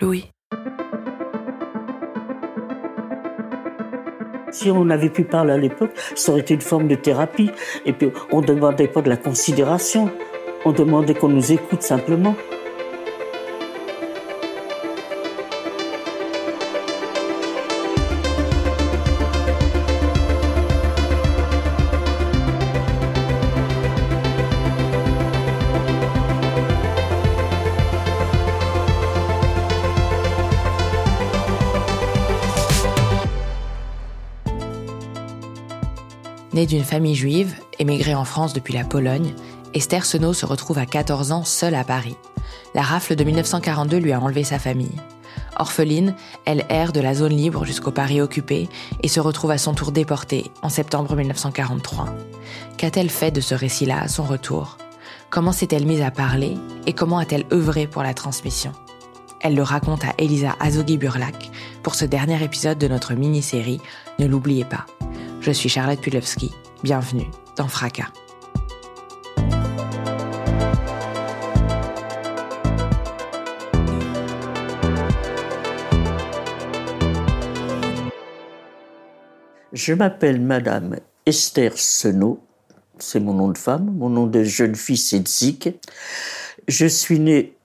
Louis. Si on avait pu parler à l'époque, ça aurait été une forme de thérapie. Et puis, on ne demandait pas de la considération. On demandait qu'on nous écoute simplement. Née d'une famille juive, émigrée en France depuis la Pologne, Esther Senot se retrouve à 14 ans seule à Paris. La rafle de 1942 lui a enlevé sa famille. Orpheline, elle erre de la zone libre jusqu'au Paris occupé et se retrouve à son tour déportée en septembre 1943. Qu'a-t-elle fait de ce récit-là à son retour? Comment s'est-elle mise à parler et comment a-t-elle œuvré pour la transmission? Elle le raconte à Elisa Azogi-Burlak pour ce dernier épisode de notre mini-série Ne l'oubliez pas. Je suis Charlotte Pulowski. Bienvenue dans Fracas. Je m'appelle Madame Esther Senot, c'est mon nom de femme, mon nom de jeune fille c'est Zik. Je suis née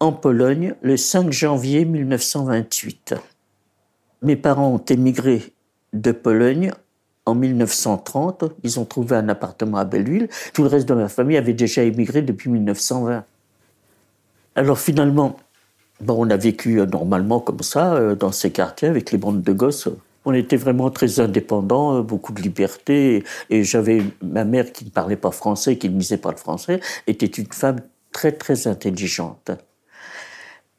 en Pologne le 5 janvier 1928. Mes parents ont émigré de Pologne en 1930. Ils ont trouvé un appartement à Belleville. Tout le reste de ma famille avait déjà émigré depuis 1920. Alors finalement, bon, on a vécu euh, normalement comme ça, euh, dans ces quartiers, avec les bandes de gosses. On était vraiment très indépendants, euh, beaucoup de liberté. Et j'avais ma mère qui ne parlait pas français, qui ne lisait pas le français, était une femme très très intelligente.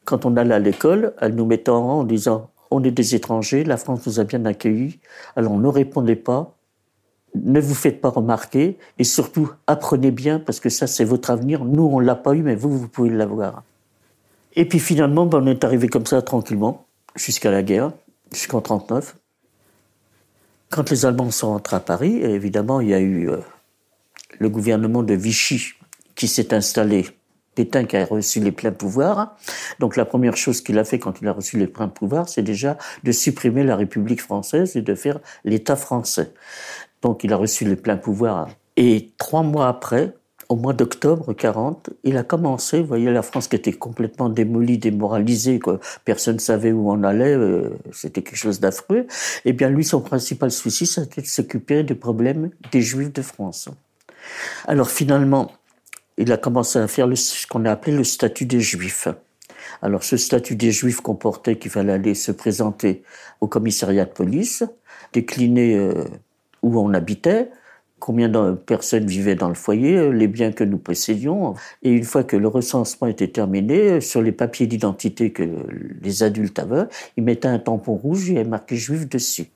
Quand on allait à l'école, elle nous mettait en rang en disant on est des étrangers, la France nous a bien accueillis, alors ne répondez pas, ne vous faites pas remarquer, et surtout apprenez bien, parce que ça c'est votre avenir, nous on l'a pas eu, mais vous, vous pouvez l'avoir. Et puis finalement, ben, on est arrivé comme ça tranquillement, jusqu'à la guerre, jusqu'en 39. Quand les Allemands sont rentrés à Paris, évidemment, il y a eu euh, le gouvernement de Vichy qui s'est installé Pétain qui a reçu les pleins pouvoirs. Donc la première chose qu'il a fait quand il a reçu les pleins pouvoirs, c'est déjà de supprimer la République française et de faire l'État français. Donc il a reçu les pleins pouvoirs. Et trois mois après, au mois d'octobre 40, il a commencé, vous voyez, la France qui était complètement démolie, démoralisée, quoi. personne ne savait où on allait, euh, c'était quelque chose d'affreux. Eh bien, lui, son principal souci, c'était de s'occuper des problèmes des Juifs de France. Alors finalement, il a commencé à faire ce qu'on a appelé le statut des Juifs. Alors ce statut des Juifs comportait qu'il fallait aller se présenter au commissariat de police, décliner euh, où on habitait, combien de personnes vivaient dans le foyer, euh, les biens que nous possédions. Et une fois que le recensement était terminé, euh, sur les papiers d'identité que les adultes avaient, ils mettaient un tampon rouge et marqué juif dessus.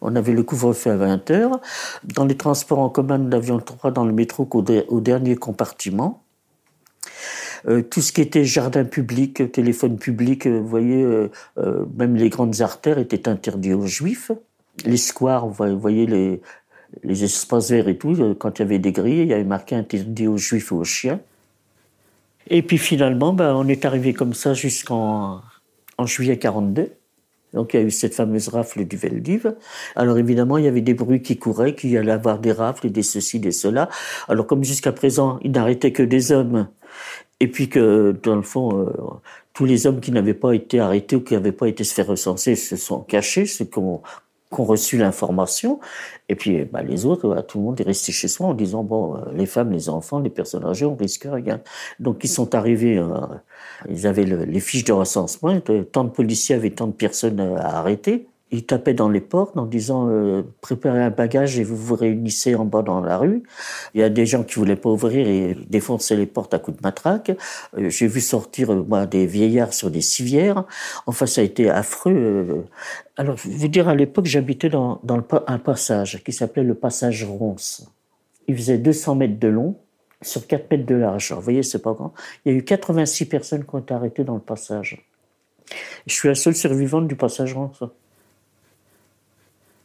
On avait le couvre-feu à 20 heures. Dans les transports en commun, nous n'avions le droit dans le métro qu'au dernier compartiment. Euh, tout ce qui était jardin public, téléphone public, euh, vous voyez, euh, même les grandes artères étaient interdits aux juifs. Les squares, vous voyez, les, espaces verts et tout, quand il y avait des grilles, il y avait marqué interdit aux juifs et aux chiens. Et puis finalement, ben, on est arrivé comme ça jusqu'en en juillet 42. Donc il y a eu cette fameuse rafle du Veldiv. Alors évidemment, il y avait des bruits qui couraient, qu'il y allait avoir des rafles et des ceci, des cela. Alors comme jusqu'à présent, il n'arrêtait que des hommes, et puis que dans le fond, euh, tous les hommes qui n'avaient pas été arrêtés ou qui n'avaient pas été se faire recenser se sont cachés, ceux qui ont, reçu l'information. Et puis bah, les autres, tout le monde est resté chez soi en disant, bon, euh, les femmes, les enfants, les personnes âgées, on risque rien. Donc ils sont arrivés... Euh, ils avaient les fiches de recensement, tant de policiers avaient tant de personnes à arrêter. Ils tapaient dans les portes en disant euh, préparez un bagage et vous vous réunissez en bas dans la rue. Il y a des gens qui voulaient pas ouvrir et défoncer les portes à coups de matraque. Euh, j'ai vu sortir euh, moi des vieillards sur des civières. Enfin, ça a été affreux. Alors, je vous dire, à l'époque, j'habitais dans, dans un passage qui s'appelait le passage Ronce. Il faisait 200 mètres de long sur 4 mètres de large. vous voyez, c'est pas grand. Il y a eu 86 personnes qui ont été arrêtées dans le passage. Je suis la seule survivante du passage Ronce.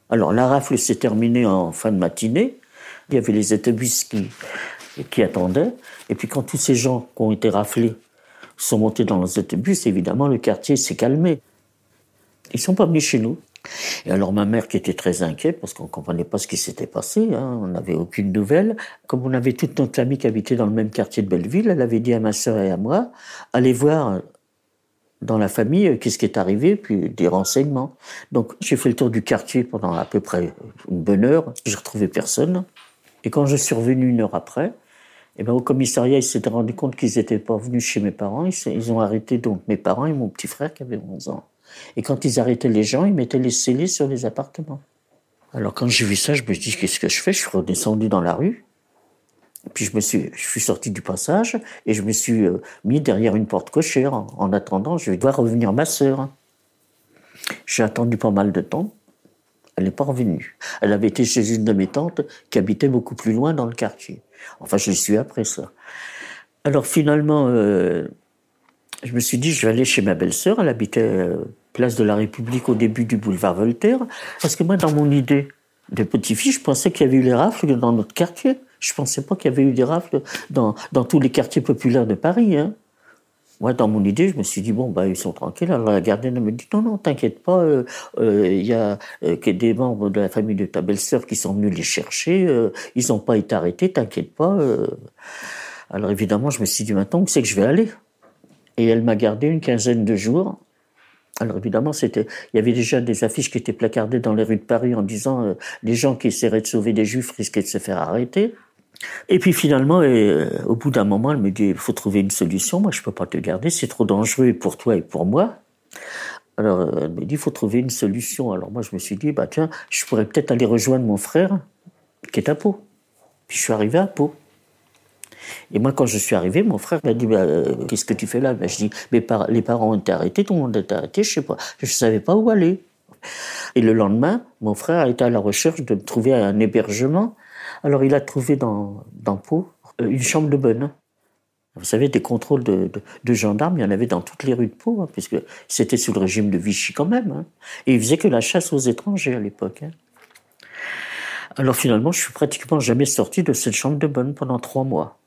Alors la rafle s'est terminée en fin de matinée. Il y avait les autobus qui, qui attendaient. Et puis quand tous ces gens qui ont été raflés sont montés dans les autobus, évidemment le quartier s'est calmé. Ils sont pas venus chez nous. Et alors ma mère qui était très inquiète parce qu'on comprenait pas ce qui s'était passé, hein, on n'avait aucune nouvelle. Comme on avait toute notre famille qui habitait dans le même quartier de Belleville, elle avait dit à ma sœur et à moi, allez voir dans la famille euh, qu'est-ce qui est arrivé, puis des renseignements. Donc j'ai fait le tour du quartier pendant à peu près une bonne heure, j'ai retrouvé personne. Et quand je suis revenu une heure après, eh ben, au commissariat, ils s'étaient rendu compte qu'ils n'étaient pas venus chez mes parents. Ils, ont arrêté donc mes parents et mon petit frère qui avait 11 ans. Et quand ils arrêtaient les gens, ils mettaient les scellés sur les appartements. Alors quand j'ai vu ça, je me suis dit, qu'est-ce que je fais? Je suis redescendu dans la rue. Puis je me suis, je suis sorti du passage et je me suis euh, mis derrière une porte cochère. En, attendant, je vais voir revenir ma sœur. J'ai attendu pas mal de temps. Elle n'est pas revenue. Elle avait été chez une de mes tantes qui habitait beaucoup plus loin dans le quartier. Enfin, je l'ai su après ça. Alors finalement, euh, je me suis dit, je vais aller chez ma belle-sœur. Elle habitait euh, place de la République au début du boulevard Voltaire. Parce que moi, dans mon idée de petit-fils, je pensais qu'il y avait eu les rafles dans notre quartier. Je pensais pas qu'il y avait eu des rafles dans, dans tous les quartiers populaires de Paris. Hein. Moi, dans mon idée, je me suis dit, bon, bah, ils sont tranquilles. Alors la gardienne me dit, non, non, t'inquiète pas, il euh, euh, y a euh, que des membres de la famille de ta belle-sœur qui sont venus les chercher, ils n'ont pas été arrêtés, t'inquiète pas. Alors évidemment, je me suis dit, maintenant, où c'est que je vais aller? Et elle m'a gardé une quinzaine de jours. Alors évidemment, c'était, il y avait déjà des affiches qui étaient placardées dans les rues de Paris en disant les gens qui essaieraient de sauver des juifs risquaient de se faire arrêter. Et puis finalement, euh, au bout d'un moment, elle me dit, il faut trouver une solution. Moi, je peux pas te garder, c'est trop dangereux pour toi et pour moi. Alors, euh, elle me dit, il faut trouver une solution. Alors moi, je me suis dit, bah tiens, je pourrais peut-être aller rejoindre mon frère, qui est à Pau. Puis je suis arrivé à Pau. Et moi, quand je suis arrivé, mon frère m'a dit, bah, euh, qu'est-ce que tu fais là? Bah, Je dis, les parents ont été arrêtés, tout le monde a été arrêté, je sais pas. Je savais pas où aller. Et le lendemain, mon frère a été à la recherche de trouver un hébergement alors il a trouvé dans, Pau euh, une chambre de bonne. Vous savez, des contrôles de, gendarmes, il y en avait dans toutes les rues de Pau, hein, puisque c'était sous le régime de Vichy quand même. Hein. Et il faisait que la chasse aux étrangers à l'époque. Hein. Alors finalement, je suis pratiquement jamais sorti de cette chambre de bonne pendant trois mois.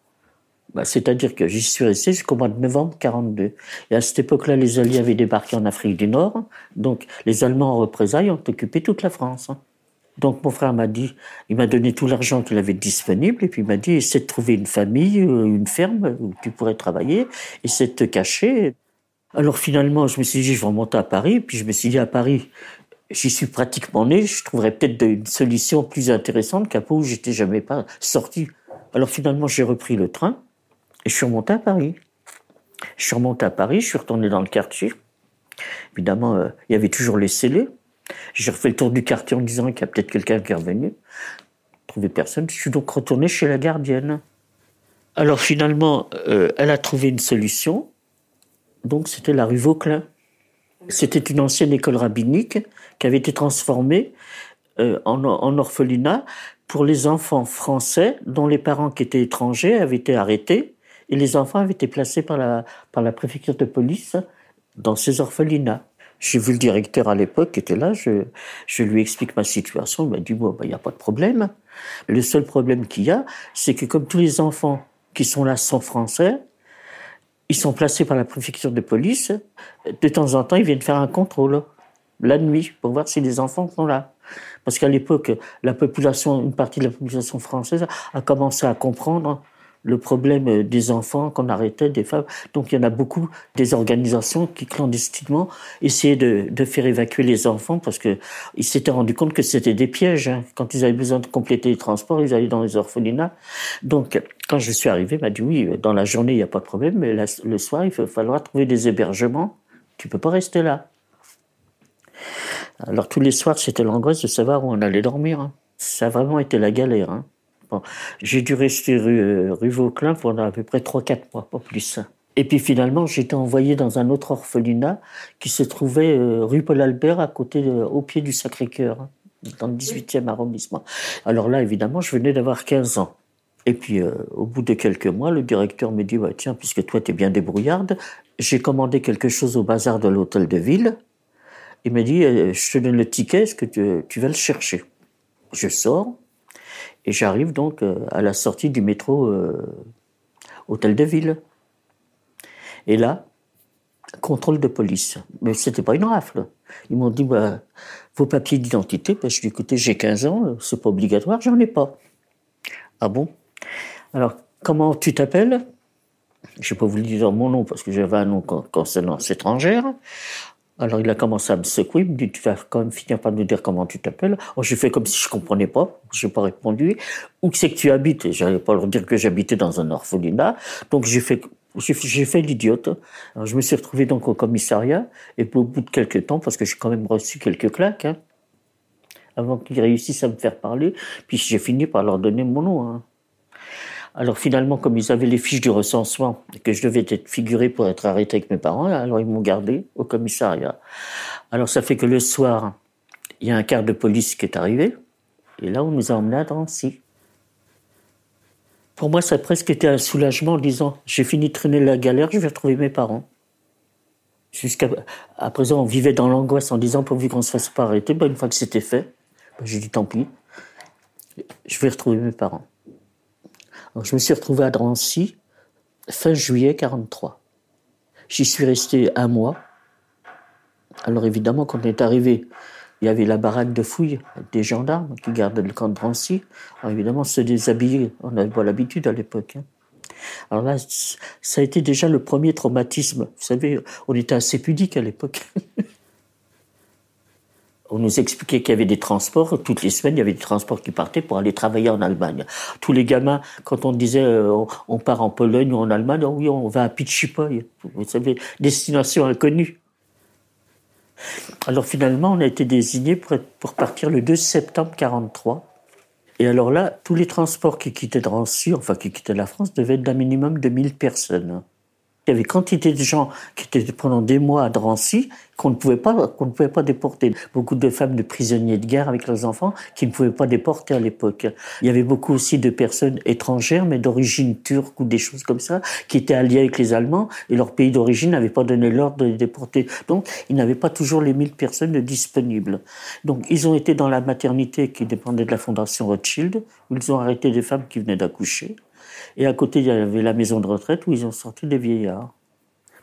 Bah, c'est-à-dire que j'y suis resté jusqu'au mois de novembre 42. Et à cette époque-là, les Alliés avaient débarqué en Afrique du Nord. Donc les Allemands en représailles ont occupé toute la France. Donc mon frère m'a dit, il m'a donné tout l'argent qu'il avait disponible et puis il m'a dit, essaie de trouver une famille, euh, une ferme où tu pourrais travailler, essaie de te cacher. Alors finalement, je me suis dit, je vais remonter à Paris, puis je me suis dit, à Paris, j'y suis pratiquement né, je trouverais peut-être une solution plus intéressante qu'à Pau où j'étais jamais pas sorti. Alors finalement, j'ai repris le train et je suis remonté à Paris. Je suis remonté à Paris, je suis retourné dans le quartier. Évidemment, euh, il y avait toujours les scellés. J'ai refait le tour du quartier en disant qu'il y a peut-être quelqu'un qui est revenu. Trouvé personne. Je suis donc retourné chez la gardienne. Alors finalement, euh, elle a trouvé une solution. Donc c'était la rue Vauclin. C'était une ancienne école rabbinique qui avait été transformée euh, en, en, orphelinat pour les enfants français dont les parents qui étaient étrangers avaient été arrêtés et les enfants avaient été placés par la, par la préfecture de police dans ces orphelinats. J'ai vu le directeur à l'époque qui était là, je, je lui explique ma situation, il m'a dit, bon, il bah, n'y a pas de problème. Le seul problème qu'il y a, c'est que comme tous les enfants qui sont là sont français, ils sont placés par la préfecture de police, de temps en temps, ils viennent faire un contrôle, la nuit, pour voir si les enfants sont là. Parce qu'à l'époque, la population, une partie de la population française a commencé à comprendre le problème des enfants qu'on arrêtait, des femmes. Donc il y en a beaucoup des organisations qui clandestinement essayaient de, faire évacuer les enfants parce que ils s'étaient rendus compte que c'était des pièges. Hein. Quand ils avaient besoin de compléter les transports, ils allaient dans les orphelinats. Donc quand je suis arrivé, m'a dit oui, dans la journée il n'y a pas de problème, mais le soir il va falloir trouver des hébergements. Tu peux pas rester là. Alors tous les soirs, c'était l'angoisse de savoir où on allait dormir. Hein. Ça a vraiment été la galère. Hein. Bon, j'ai dû rester rue, euh, rue Vauclin pendant à peu près 3-4 mois, pas plus. Et puis finalement, été envoyé dans un autre orphelinat qui se trouvait euh, rue Paul Albert, à côté, au pied du Sacré-Cœur, hein, dans le 18e arrondissement. Alors là, évidemment, je venais d'avoir 15 ans. Et puis, euh, au bout de quelques mois, le directeur me dit bah, Tiens, puisque toi, tu es bien débrouillarde, j'ai commandé quelque chose au bazar de l'hôtel de ville. Il m'a dit Je te donne le ticket, est-ce que tu, tu vas le chercher? Je sors et j'arrive donc à la sortie du métro hôtel de ville. Et là, contrôle de police. Mais c'était pas une rafle. Ils m'ont dit, bah, vos papiers d'identité. Ben, je dis, écoutez, j'ai 15 ans, c'est pas obligatoire, j'en ai pas. Ah bon? Alors, comment tu t'appelles? Je n'ai pas voulu dire mon nom parce que j'avais un nom concernant étrangère. Alors il a commencé à me secouer, il me dit tu vas quand même finir par nous dire comment tu t'appelles. J'ai fait comme si je comprenais pas, j'ai pas répondu. Où c'est que tu habites? Et j'allais pas leur dire que j'habitais dans un orphelinat. Donc j'ai fait j'ai fait l'idiote. Je me suis retrouvé donc au commissariat et au bout de quelques temps, parce que j'ai quand même reçu quelques claques, hein, avant qu'ils réussissent à me faire parler, puis j'ai fini par leur donner mon nom. Hein. Alors finalement, comme ils avaient les fiches du recensement et que je devais être figuré pour être arrêté avec mes parents, alors ils m'ont gardé au commissariat. Alors ça fait que le soir, il y a un quart de police qui est arrivé, et là on nous a emmenés à Drancy. Pour moi, ça a presque été un soulagement en disant j'ai fini de traîner la galère, je vais retrouver mes parents. Jusqu'à à présent, on vivait dans l'angoisse en disant pourvu qu'on se fasse pas arrêter. Ben, une fois que c'était fait, ben, j'ai dit tant pis, je vais retrouver mes parents. Je me suis retrouvé à Drancy fin juillet 43. J'y suis resté un mois. Alors évidemment, quand on est arrivé il y avait la baraque de fouille des gendarmes qui gardaient le camp de Drancy. Alors évidemment, se déshabiller, on n'avait pas l'habitude à l'époque. Hein. Alors là, ça a été déjà le premier traumatisme. Vous savez, on était assez pudique à l'époque. on nous expliquait qu'il y avait des transports. Toutes les semaines, il y avait des transports qui partaient pour aller travailler en Allemagne. Tous les gamins, quand on disait euh, on part en Pologne ou en Allemagne, oh oui, on va à Pichipoy. Vous savez, destination inconnue. Alors finalement, on a été désigné pour, partir le 2 septembre 43. Et alors là, tous les transports qui quittaient enfin qui quittaient la France, devaient être d'un minimum de 1000 personnes. Il y avait quantité de gens qui étaient pendant des mois à Drancy qu'on ne pouvait pas, qu'on ne pouvait pas déporter. Beaucoup de femmes de prisonniers de guerre avec leurs enfants qui ne pouvaient pas déporter à l'époque. Il y avait beaucoup aussi de personnes étrangères, mais d'origine turque ou des choses comme ça, qui étaient alliées avec les Allemands et leur pays d'origine n'avait pas donné l'ordre de les déporter. Donc, ils n'avaient pas toujours les 1000 personnes disponibles. Donc, ils ont été dans la maternité qui dépendait de la Fondation Rothschild, où ils ont arrêté des femmes qui venaient d'accoucher. Et à côté, il y avait la maison de retraite où ils ont sorti des vieillards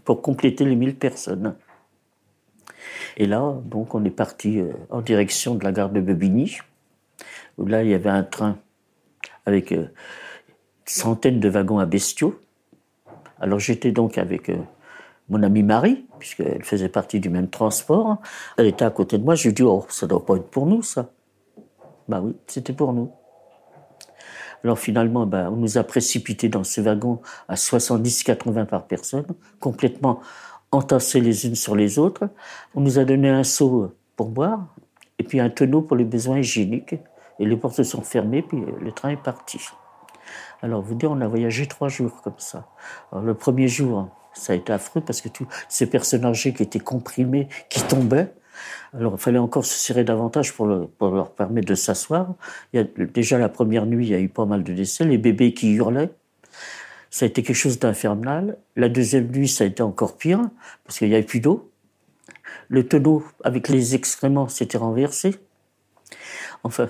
pour compléter les 1000 personnes. Et là, donc, on est parti euh, en direction de la gare de Bebigny, où là, il y avait un train avec euh, centaines de wagons à bestiaux. Alors, j'étais donc avec euh, mon amie Marie, puisqu'elle faisait partie du même transport. Elle était à côté de moi. Je lui ai dit, oh, ça doit pas être pour nous, ça. Bah oui, c'était pour nous. Alors finalement, ben, on nous a précipités dans ce wagon à 70-80 par personne, complètement entassés les unes sur les autres. On nous a donné un seau pour boire et puis un tonneau pour les besoins hygiéniques. Et les portes se sont fermées, puis le train est parti. Alors, vous dire, on a voyagé trois jours comme ça. Le premier jour, ça a été affreux parce que tous ces personnes âgées qui étaient comprimées, qui tombaient, alors, il fallait encore se serrer davantage pour, leur permettre de s'asseoir. déjà la première nuit, il y a eu pas mal de décès, les bébés qui hurlaient. Ça a été quelque chose d'infernal. La deuxième nuit, ça a été encore pire, parce qu'il n'y avait plus d'eau. Le tonneau avec les excréments s'était renversé. Enfin,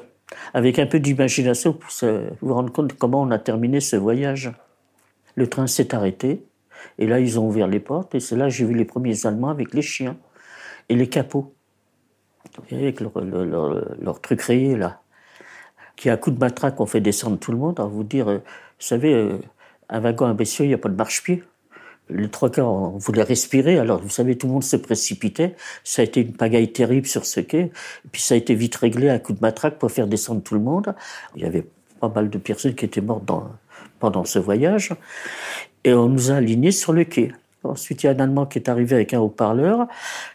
avec un peu d'imagination pour vous rendre compte comment on a terminé ce voyage. Le train s'est arrêté, et là, ils ont ouvert les portes, et c'est là que j'ai vu les premiers Allemands avec les chiens et les capots avec leur, leur, truc rayé là, qui à coup de matraque on fait descendre tout le monde. À vous dire, euh, vous savez, euh, un wagon bestiaux, il n'y a pas de marche-pied. Les trois quarts, on voulait respirer, alors vous savez, tout le monde se précipitait. Ça a été une pagaille terrible sur ce quai. Puis ça a été vite réglé à coup de matraque pour faire descendre tout le monde. Il y avait pas mal de personnes qui étaient mortes dans, pendant ce voyage. Et on nous a alignés sur le quai. Ensuite, il y a un Allemand qui est arrivé avec un haut-parleur,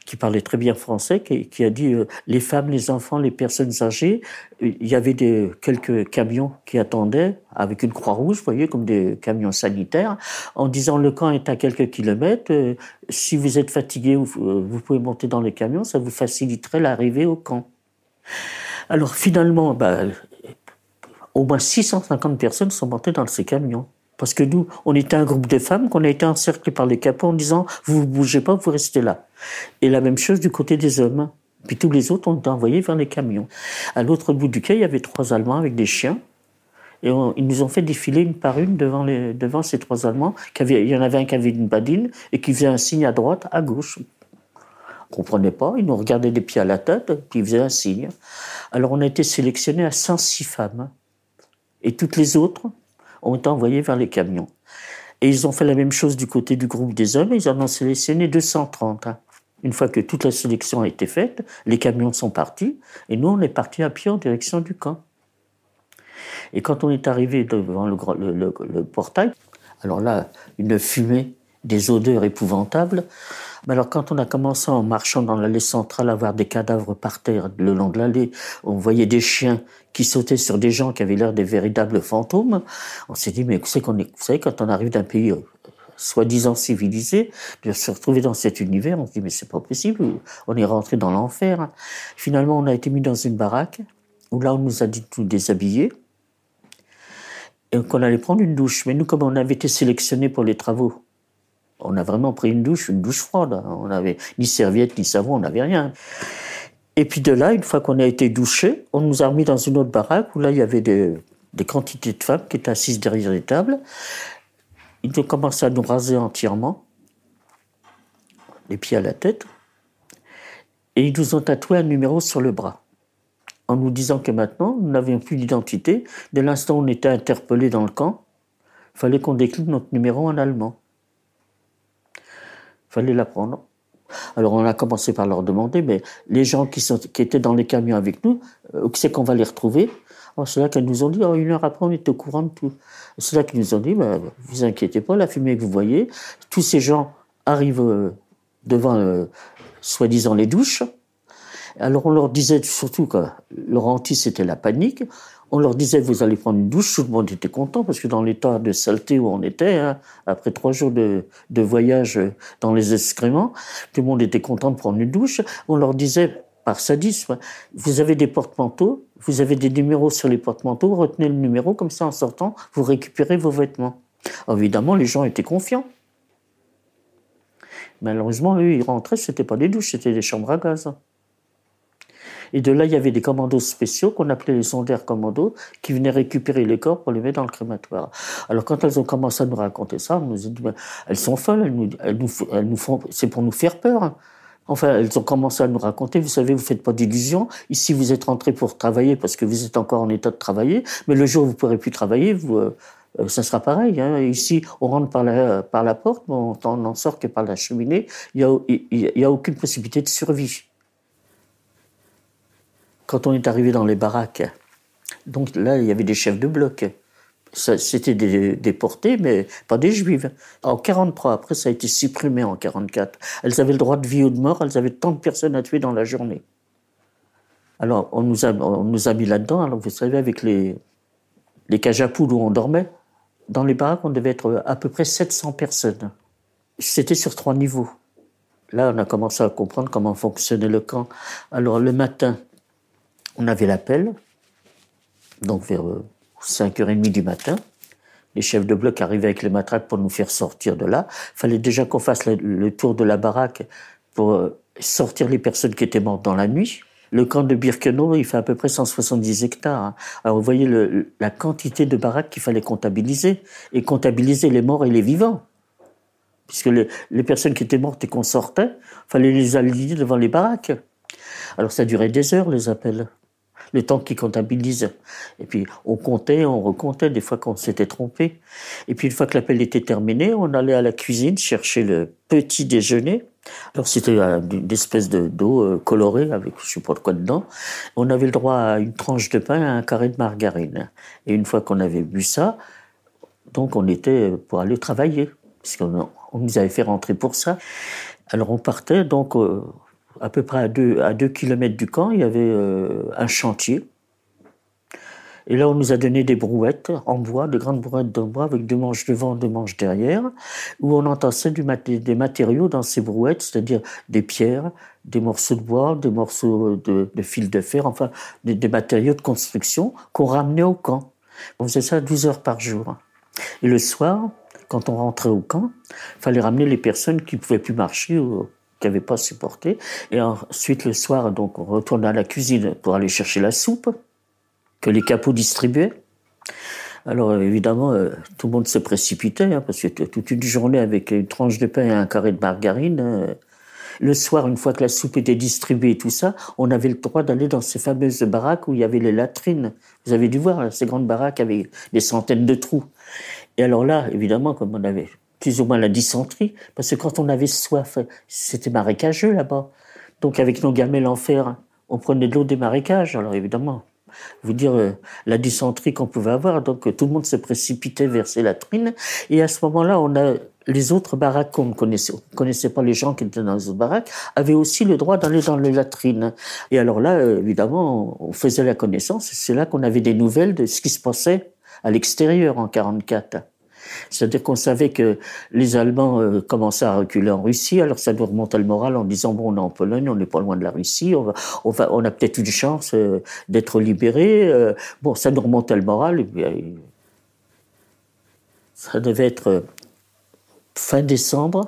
qui parlait très bien français, qui, a dit euh, les femmes, les enfants, les personnes âgées. Il y avait quelques camions qui attendaient avec une croix rouge, vous voyez, comme des camions sanitaires, en disant le camp est à quelques kilomètres. Euh, si vous êtes fatigué, vous, vous pouvez monter dans les camions, ça vous faciliterait l'arrivée au camp. Alors finalement, bah, au moins 650 personnes sont montées dans ces camions. Parce que nous, on était un groupe de femmes qu'on a été encerclés par les capots en disant vous ne bougez pas, vous restez là. Et la même chose du côté des hommes. Puis tous les autres ont été envoyés vers les camions. À l'autre bout du quai, il y avait trois Allemands avec des chiens. Et ils nous ont fait défiler une par une devant, ces trois Allemands. Il y en avait un qui avait une badine et qui faisait un signe à droite, à gauche. On comprenait pas. Ils nous regardaient des pieds à la tête, puis ils faisaient un signe. Alors on a été sélectionnés à 106 femmes. Et toutes les autres ont été envoyées vers les camions. Et ils ont fait la même chose du côté du groupe des hommes. Ils en ont sélectionné 230. Hein. Une fois que toute la sélection a été faite, les camions sont partis. Et nous, on est partis à pied en direction du camp. Et quand on est arrivé devant le portail, alors là, une fumée, des odeurs épouvantables. Mais alors quand on a commencé en marchant dans l'allée centrale à voir des cadavres par terre le long de l'allée, on voyait des chiens qui sautaient sur des gens qui avaient l'air des véritables fantômes. On s'est dit mais vous savez, quand on arrive d'un pays euh, soi-disant civilisé, de se retrouver dans cet univers, on se dit mais c'est pas possible, on est rentré dans l'enfer. Finalement on a été mis dans une baraque où là on nous a dit de nous déshabiller et qu'on allait prendre une douche. Mais nous comme on avait été sélectionnés pour les travaux on a vraiment pris une douche, une douche froide. On n'avait ni serviette, ni savon, on n'avait rien. Et puis de là, une fois qu'on a été douché, on nous a remis dans une autre baraque où là, il y avait des, quantités de femmes qui étaient assises derrière les tables. Ils ont commencé à nous raser entièrement, les pieds à la tête, et ils nous ont tatoué un numéro sur le bras, en nous disant que maintenant, nous n'avions plus d'identité. Dès l'instant où on était interpellés dans le camp, il fallait qu'on décline notre numéro en allemand fallait l'apprendre. Alors on a commencé par leur demander, mais les gens qui, sont, qui étaient dans les camions avec nous, euh, où c'est qu'on va les retrouver? C'est là qu'elles nous ont dit, oh, une heure après, on est au courant de tout. C'est là qu'ils nous ont dit, bah, vous inquiétez pas, la fumée que vous voyez, tous ces gens arrivent euh, devant, euh, soi-disant, les douches. Alors on leur disait surtout que leur anti, c'était la panique. On leur disait, vous allez prendre une douche, tout le monde était content, parce que dans l'état de saleté où on était, hein, après trois jours de, voyage dans les excréments, tout le monde était content de prendre une douche. On leur disait, par sadisme, vous avez des porte-manteaux, vous avez des numéros sur les porte-manteaux, retenez le numéro, comme ça en sortant, vous récupérez vos vêtements. évidemment, les gens étaient confiants. Malheureusement, eux, ils rentraient, c'était pas des douches, c'était des chambres à gaz. Et de là, il y avait des commandos spéciaux qu'on appelait les sondaires commandos qui venaient récupérer les corps pour les mettre dans le crématoire. Alors quand elles ont commencé à nous raconter ça, on nous a dit, elles sont folles, elles nous, elles nous, elles nous font, c'est pour nous faire peur. Enfin, elles ont commencé à nous raconter, vous savez, vous faites pas d'illusions. Ici, vous êtes rentrés pour travailler parce que vous êtes encore en état de travailler. Mais le jour où vous pourrez plus travailler, vous, euh, ça sera pareil. Hein. Ici, on rentre par la, par la porte, mais on n'en sort que par la cheminée. Il n'y a, y a aucune possibilité de survie quand on est arrivé dans les baraques, donc là, il y avait des chefs de bloc. C'était des déportés, mais pas des juifs. En 43, après, ça a été supprimé en 44. Elles avaient le droit de vie ou de mort, elles avaient tant de personnes à tuer dans la journée. Alors, on nous a, mis là-dedans. Alors, vous savez, avec les, les cages à poules où on dormait, dans les baraques, on devait être à peu près 700 personnes. C'était sur trois niveaux. Là, on a commencé à comprendre comment fonctionnait le camp. Alors, le matin, on avait l'appel, donc vers 5h30 euh, du matin. Les chefs de bloc arrivaient avec les matraques pour nous faire sortir de là. Il fallait déjà qu'on fasse le, tour de la baraque pour euh, sortir les personnes qui étaient mortes dans la nuit. Le camp de Birkenau, il fait à peu près 170 hectares. Hein. Alors vous voyez la quantité de baraques qu'il fallait comptabiliser et comptabiliser les morts et les vivants. Puisque les, personnes qui étaient mortes et qu'on sortait, fallait les aligner devant les baraques. Alors ça durait des heures les appels le temps qu'ils comptabilisent. Et puis on comptait, on recomptait, des fois qu'on s'était trompé. Et puis une fois que l'appel était terminé, on allait à la cuisine chercher le petit déjeuner. Alors c'était une espèce de d'eau euh, colorée avec je sais pas quoi dedans. On avait le droit à une tranche de pain et à un carré de margarine. Et une fois qu'on avait bu ça, donc on était pour aller travailler. puisqu'on on nous avait fait rentrer pour ça. Alors on partait, donc euh, à peu près à deux, à deux kilomètres du camp, il y avait euh, un chantier. Et là, on nous a donné des brouettes en bois, des grandes brouettes de bois avec deux manches devant, deux manches derrière, où on entassait du des matériaux dans ces brouettes, c'est-à-dire des pierres, des morceaux de bois, des morceaux de, de fil de fer, enfin des, matériaux de construction qu'on ramenait au camp. On faisait ça 12 heures par jour. Et le soir, quand on rentrait au camp, il fallait ramener les personnes qui ne pouvaient plus marcher qui n'avaient pas supporté. Et ensuite, le soir, donc, on retournait à la cuisine pour aller chercher la soupe que les capots distribuaient. Alors évidemment, euh, tout le monde se précipitait, hein, parce que toute une journée avec une tranche de pain et un carré de margarine, euh, le soir, une fois que la soupe était distribuée et tout ça, on avait le droit d'aller dans ces fameuses baraques où il y avait les latrines. Vous avez dû voir ces grandes baraques avec des centaines de trous. Et alors là, évidemment, comme on avait plus ou moins la dysenterie, parce que quand on avait soif, c'était marécageux là-bas. Donc avec nos gamelles en fer, on prenait de l'eau des marécages. Alors évidemment, vous dire euh, la dysenterie qu'on pouvait avoir. Donc tout le monde se précipitait vers ces latrines. Et à ce moment-là, on a les autres baraques qu'on ne connaissait, connaissait pas les gens qui étaient dans les autres baraques, avaient aussi le droit d'aller dans les latrines. Et alors là, euh, évidemment, on faisait la connaissance. C'est là qu'on avait des nouvelles de ce qui se passait à l'extérieur en 44. C'est-à-dire qu'on savait que les Allemands euh, commençaient à reculer en Russie, alors ça nous remontait le moral en disant bon, on est en Pologne, on n'est pas loin de la Russie, on, a peut-être une chance euh, d'être libérés. Euh, bon, ça nous remontait le moral. Ça devait être fin décembre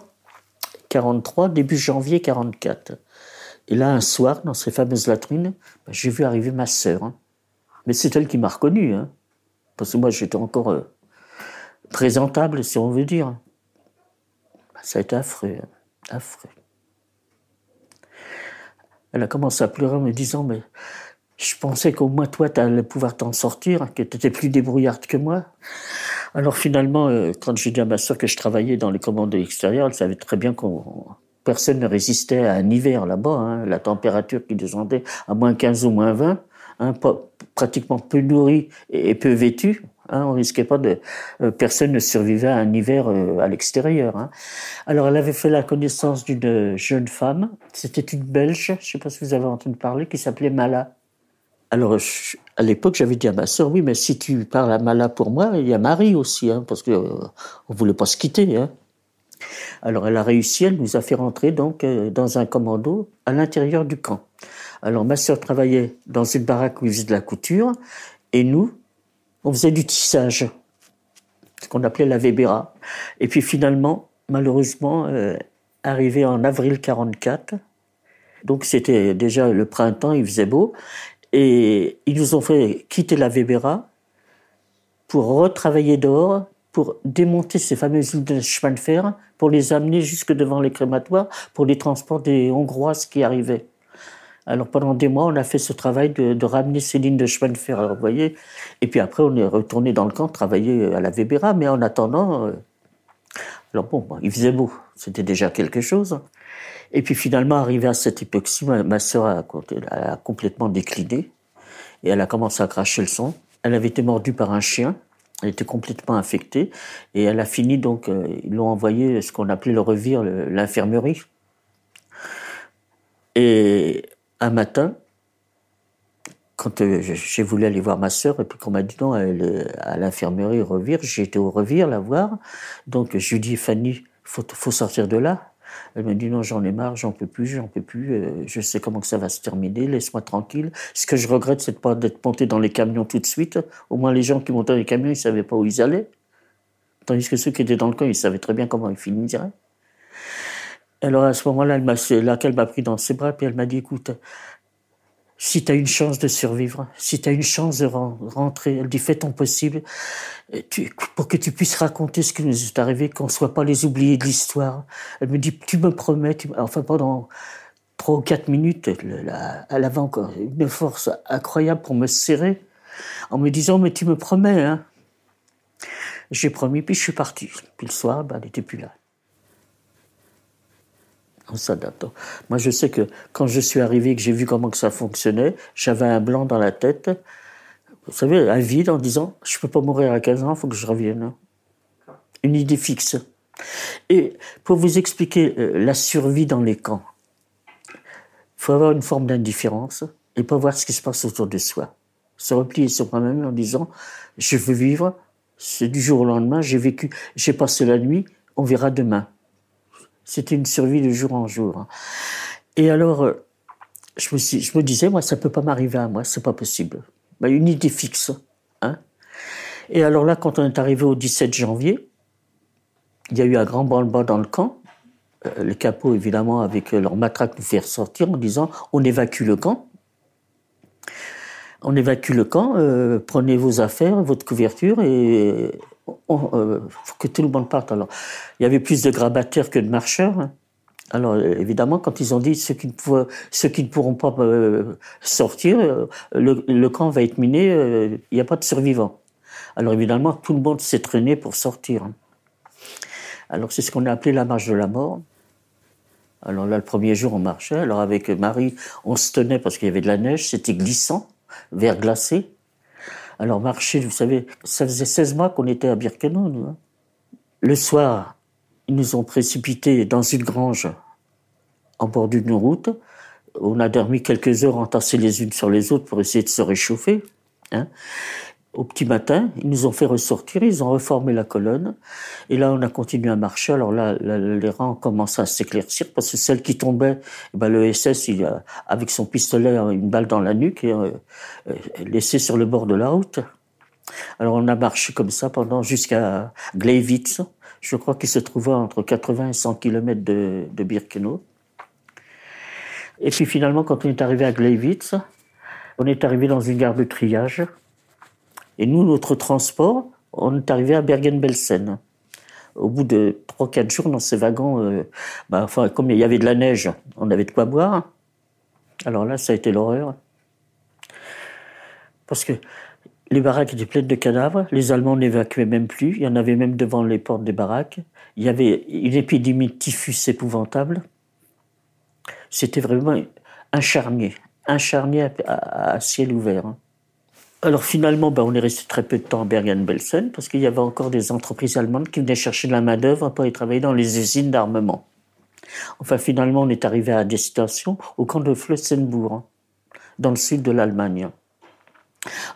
43, début janvier 44. Et là, un soir, dans ces fameuses latrines, ben, j'ai vu arriver ma sœur. Hein. Mais c'est elle qui m'a reconnu. Hein. Parce que moi, j'étais encore présentable, si on veut dire. Ça a été affreux, affreux. Elle a commencé à pleurer en me disant, mais je pensais qu'au moins toi, tu allais pouvoir t'en sortir, que tu étais plus débrouillarde que moi. Alors finalement, euh, quand j'ai dit à ma soeur que je travaillais dans les commandes extérieures, elle savait très bien qu'on personne ne résistait à un hiver là-bas. Hein, la température qui descendait à moins 15 ou moins 20, hein, pratiquement peu nourri et peu vêtu. Hein, on risquait pas de, euh, personne ne survivait à un hiver euh, à l'extérieur. Hein. Alors, elle avait fait la connaissance d'une jeune femme. C'était une Belge, je ne sais pas si vous avez entendu parler, qui s'appelait Mala. Alors, à l'époque, j'avais dit à ma sœur, oui, mais si tu parles à Mala pour moi, il y a Marie aussi, hein, parce que ne euh, on voulait pas se quitter. Hein. Alors, elle a réussi, elle nous a fait rentrer donc dans un commando à l'intérieur du camp. Alors, ma sœur travaillait dans une baraque où il faisait de la couture, et nous, on faisait du tissage, ce qu'on appelait la Weber'a. Et puis finalement, malheureusement, euh, arrivé en avril 44, donc c'était déjà le printemps, il faisait beau, et ils nous ont fait quitter la Weber'a pour retravailler dehors, pour démonter ces fameuses lignes de chemin de fer, pour les amener jusque devant les crématoires, pour les transports des Hongroises qui arrivaient. Alors pendant des mois, on a fait ce travail de, ramener ces lignes de chemin de fer. Alors vous voyez, et puis après, on est retourné dans le camp travailler à la Weber'a. Mais en attendant, euh, alors bon, il faisait beau, c'était déjà quelque chose. Et puis finalement, arrivé à cette hypoxie, ma, soeur a, complètement décliné et elle a commencé à cracher le sang. Elle avait été mordue par un chien. Elle était complètement infectée et elle a fini donc, euh, ils l'ont envoyé ce qu'on appelait le revire, l'infirmerie. Et un matin, quand euh, j'ai voulu aller voir ma sœur, et puis qu'on m'a dit non, est à l'infirmerie Revire, été au Revire la voir. Donc je lui dis, Fanny, faut, faut sortir de là. Elle me dit non, j'en ai marre, j'en peux plus, j'en peux plus, euh, je sais comment que ça va se terminer, laisse-moi tranquille. Ce que je regrette, c'est de pas d'être monté dans les camions tout de suite. Au moins les gens qui montaient dans les camions, ils savaient pas où ils allaient. Tandis que ceux qui étaient dans le camp, ils savaient très bien comment ils finiraient. Alors à ce moment-là, elle là qu'elle m'a pris dans ses bras, puis elle m'a dit, écoute, si tu as une chance de survivre, si tu as une chance de rentrer, elle dit, fais ton possible pour que tu puisses raconter ce qui nous est arrivé, qu'on ne soit pas les oubliés de l'histoire. Elle me dit, tu me promets, enfin pendant trois ou quatre minutes, elle, avait encore une force incroyable pour me serrer, en me disant, mais tu me promets, hein. J'ai promis, puis je suis parti. Puis le soir, ben, elle n'était plus là. On s'adapte. Moi, je sais que quand je suis arrivé, que j'ai vu comment que ça fonctionnait, j'avais un blanc dans la tête. Vous savez, un vide en disant, je peux pas mourir à 15 ans, il faut que je revienne. Une idée fixe. Et pour vous expliquer euh, la survie dans les camps, il faut avoir une forme d'indifférence et pas voir ce qui se passe autour de soi. Se replier sur moi-même en disant je veux vivre, c'est du jour au lendemain, j'ai vécu, j'ai passé la nuit, on verra demain. C'était une survie de jour en jour. Et alors, euh, je me, disais, moi, ça peut pas m'arriver à moi, c'est pas possible. Bah, une idée fixe. Hein et alors là, quand on est arrivé au 17 janvier, il y a eu un grand branle-bas dans le camp. Euh, les capots, évidemment, avec leur matraque, nous faire sortir en disant on évacue le camp. On évacue le camp, euh, prenez vos affaires, votre couverture et il euh, que tout le monde parte. Alors, il y avait plus de grabataires que de marcheurs. Hein. Alors, évidemment, quand ils ont dit ceux qui ne, pourront pas euh, sortir, euh, le, camp va être miné, il n'y a pas de survivants. Alors, évidemment, tout le monde s'est traîné pour sortir. Hein. Alors, c'est ce qu'on a appelé la marche de la mort. Alors là, le premier jour, on marchait. Alors, avec Marie, on se tenait parce qu'il y avait de la neige, c'était glissant, verglacé. Alors marcher, vous savez, ça faisait 16 mois qu'on était à Birkenau, nous. Hein. Le soir, ils nous ont précipités dans une grange en bord d'une route. On a dormi quelques heures entassés les unes sur les autres pour essayer de se réchauffer. Hein. Au petit matin, ils nous ont fait ressortir, ils ont reformé la colonne. Et là, on a continué à marcher. Alors là, les rangs commencé à s'éclaircir parce que celle qui tombait, eh ben, le SS, il a, avec son pistolet, une balle dans la nuque, et, euh, laissé sur le bord de la route. Alors on a marché comme ça pendant jusqu'à Gleiwitz. Je crois qu'il se trouvait entre 80 et 100 km de, de Birkenau. Et puis finalement, quand on est arrivé à Gleiwitz, on est arrivé dans une gare de triage. Et nous, notre transport, on est arrivé à Bergen-Belsen. Au bout de 3-4 jours dans ces wagons, euh, bah, comme il y avait de la neige, on avait de quoi boire. Alors là, ça a été l'horreur. Parce que les baraques étaient pleines de cadavres, les Allemands n'évacuaient même plus, il y en avait même devant les portes des baraques. Il y avait une épidémie de typhus épouvantable. C'était vraiment un charnier, un charnier à, ciel ouvert. Alors finalement, ben, on est resté très peu de temps à Bergen-Belsen parce qu'il y avait encore des entreprises allemandes qui venaient chercher de la main-d'œuvre pour y travailler dans les usines d'armement. Enfin, finalement, on est arrivé à destination au camp de Flossenburg, dans le sud de l'Allemagne.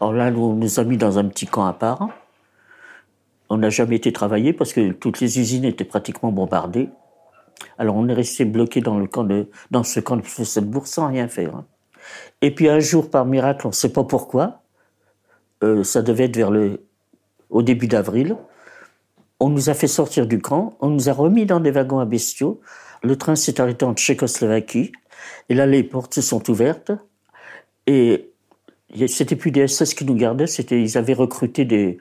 Alors là, on nous a mis dans un petit camp à part. On n'a jamais été travaillé parce que toutes les usines étaient pratiquement bombardées. Alors on est resté bloqué dans le camp de, dans ce camp de Flossenburg sans rien faire. Et puis un jour, par miracle, on ne sait pas pourquoi, euh, ça devait être vers le, au début d'avril. On nous a fait sortir du camp, on nous a remis dans des wagons à bestiaux. Le train s'est arrêté en Tchécoslovaquie. Et là, les portes se sont ouvertes. Et c'était plus des SS qui nous gardaient, c'était, ils avaient recruté des,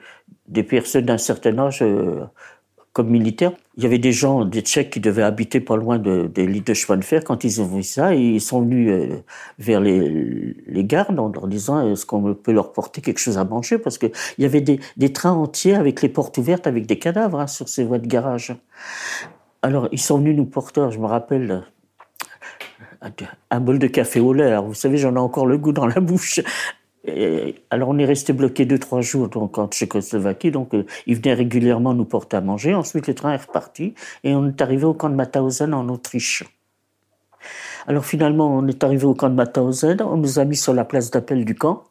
des personnes d'un certain âge euh, comme militaire. Il y avait des gens, des Tchèques qui devaient habiter pas loin de, des lits de chemin de fer. Quand ils ont vu ça, ils sont venus euh, vers les, les gardes en leur disant est-ce qu'on peut leur porter quelque chose à manger? Parce qu'il y avait des, des, trains entiers avec les portes ouvertes, avec des cadavres hein, sur ces voies de garage. Alors, ils sont venus nous porter, je me rappelle, un bol de café au lait. Vous savez, j'en ai encore le goût dans la bouche alors on est resté bloqué deux trois jours donc en Tchécoslovaquie. Donc euh, ils venaient régulièrement nous porter à manger. Ensuite le train est reparti et on est arrivé au camp de Mauthausen en Autriche. Alors finalement on est arrivé au camp de Mauthausen. On nous a mis sur la place d'appel du camp.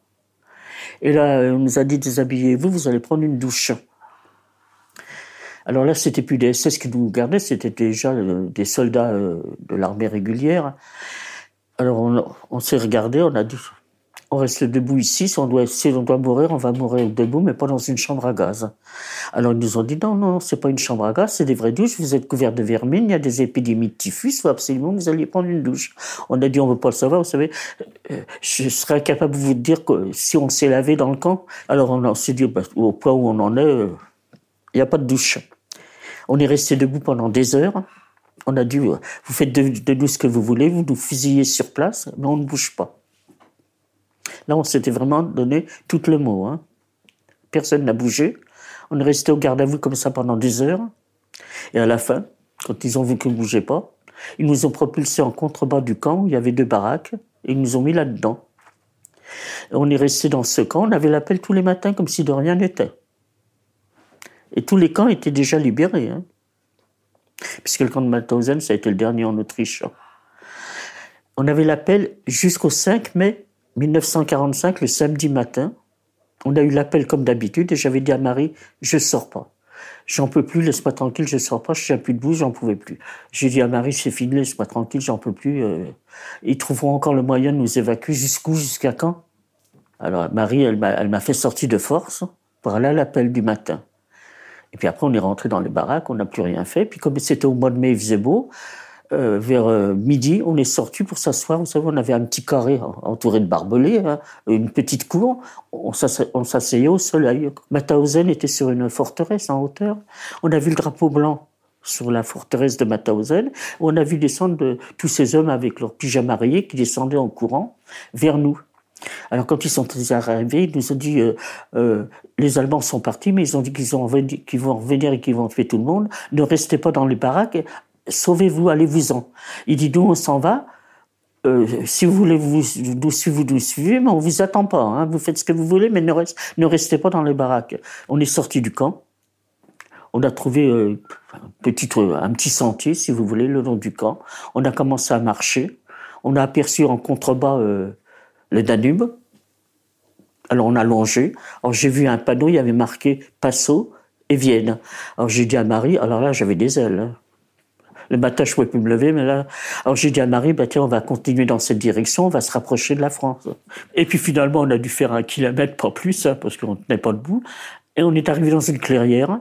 Et là on nous a dit déshabillez-vous vous allez prendre une douche. Alors là c'était plus des SS qui nous gardaient c'était déjà euh, des soldats euh, de l'armée régulière. Alors on, on s'est regardé on a dit on reste debout ici, si on doit, on doit mourir, on va mourir debout, mais pas dans une chambre à gaz. Alors ils nous ont dit non, non, c'est pas une chambre à gaz, c'est des vraies douches, vous êtes couverts de vermine, il y a des épidémies de typhus, faut absolument que vous alliez prendre une douche. On a dit on veut pas le savoir, vous savez, euh, je serais incapable de vous dire que si on s'est lavé dans le camp, alors on s'est dit bah, au point où on en est, euh, il n'y a pas de douche. On est resté debout pendant des heures. On a dit, euh, vous faites de, de nous ce que vous voulez, vous nous fusillez sur place, mais on ne bouge pas. Là, on s'était vraiment donné tout le mot. Hein. Personne n'a bougé. On est resté au garde à vous comme ça pendant des heures. Et à la fin, quand ils ont vu qu'on ne bougeait pas, ils nous ont propulsés en contrebas du camp où il y avait deux baraques et ils nous ont mis là-dedans. On est resté dans ce camp, on avait l'appel tous les matins comme si de rien n'était. Et tous les camps étaient déjà libérés. Hein. puisque le camp de Mauthausen, ça a été le dernier en Autriche. On avait l'appel jusqu'au 5 mai 1945, le samedi matin. On a eu l'appel comme d'habitude et j'avais dit à Marie, je sors pas. J'en peux plus, laisse-moi tranquille, je sors pas, je tiens plus debout, j'en pouvais plus. J'ai dit à Marie, c'est fini, laisse-moi tranquille, j'en peux plus. Euh. ils trouveront encore le moyen de nous évacuer. Jusqu'où, jusqu'à quand? Alors Marie, elle m'a fait sortir de force pour aller à l'appel du matin. Et puis après, on est rentré dans les baraques, on n'a plus rien fait. Puis comme c'était au mois de mai, il faisait beau, euh, vers euh, midi, on est sorti pour s'asseoir. Vous savez, on avait un petit carré entouré de barbelés, hein, une petite cour. On s'asseyait au soleil. Mauthausen était sur une forteresse en hauteur. On a vu le drapeau blanc sur la forteresse de Mauthausen. On a vu descendre de, tous ces hommes avec leurs pyjamas mariés qui descendaient en courant vers nous. Alors quand ils sont arrivés, ils nous ont dit euh, les Allemands sont partis, mais ils ont dit qu'ils qu'ils vont revenir et qu'ils vont tuer tout le monde. Ne restez pas dans les baraques, sauvez-vous, allez-vous-en. Il dit, nous, on s'en va? Euh, si vous voulez vous, suivre, vous suivez, mais on vous attend pas. Hein. Vous faites ce que vous voulez, mais ne, restez pas dans les baraques. On est sorti du camp. On a trouvé euh, un, petit, un petit sentier, si vous voulez, le long du camp. On a commencé à marcher. On a aperçu en contrebas euh, le Danube. Alors on a longé. Alors j'ai vu un panneau, il y avait marqué Passo et Vienne. Alors j'ai dit à Marie, alors là j'avais des ailes. Hein. Le matin, je pouvais plus me lever, mais là, alors j'ai dit à Marie, bah tiens, on va continuer dans cette direction, on va se rapprocher de la France. Et puis finalement, on a dû faire un kilomètre, pas plus, hein, parce qu'on tenait pas debout. Et on est arrivé dans une clairière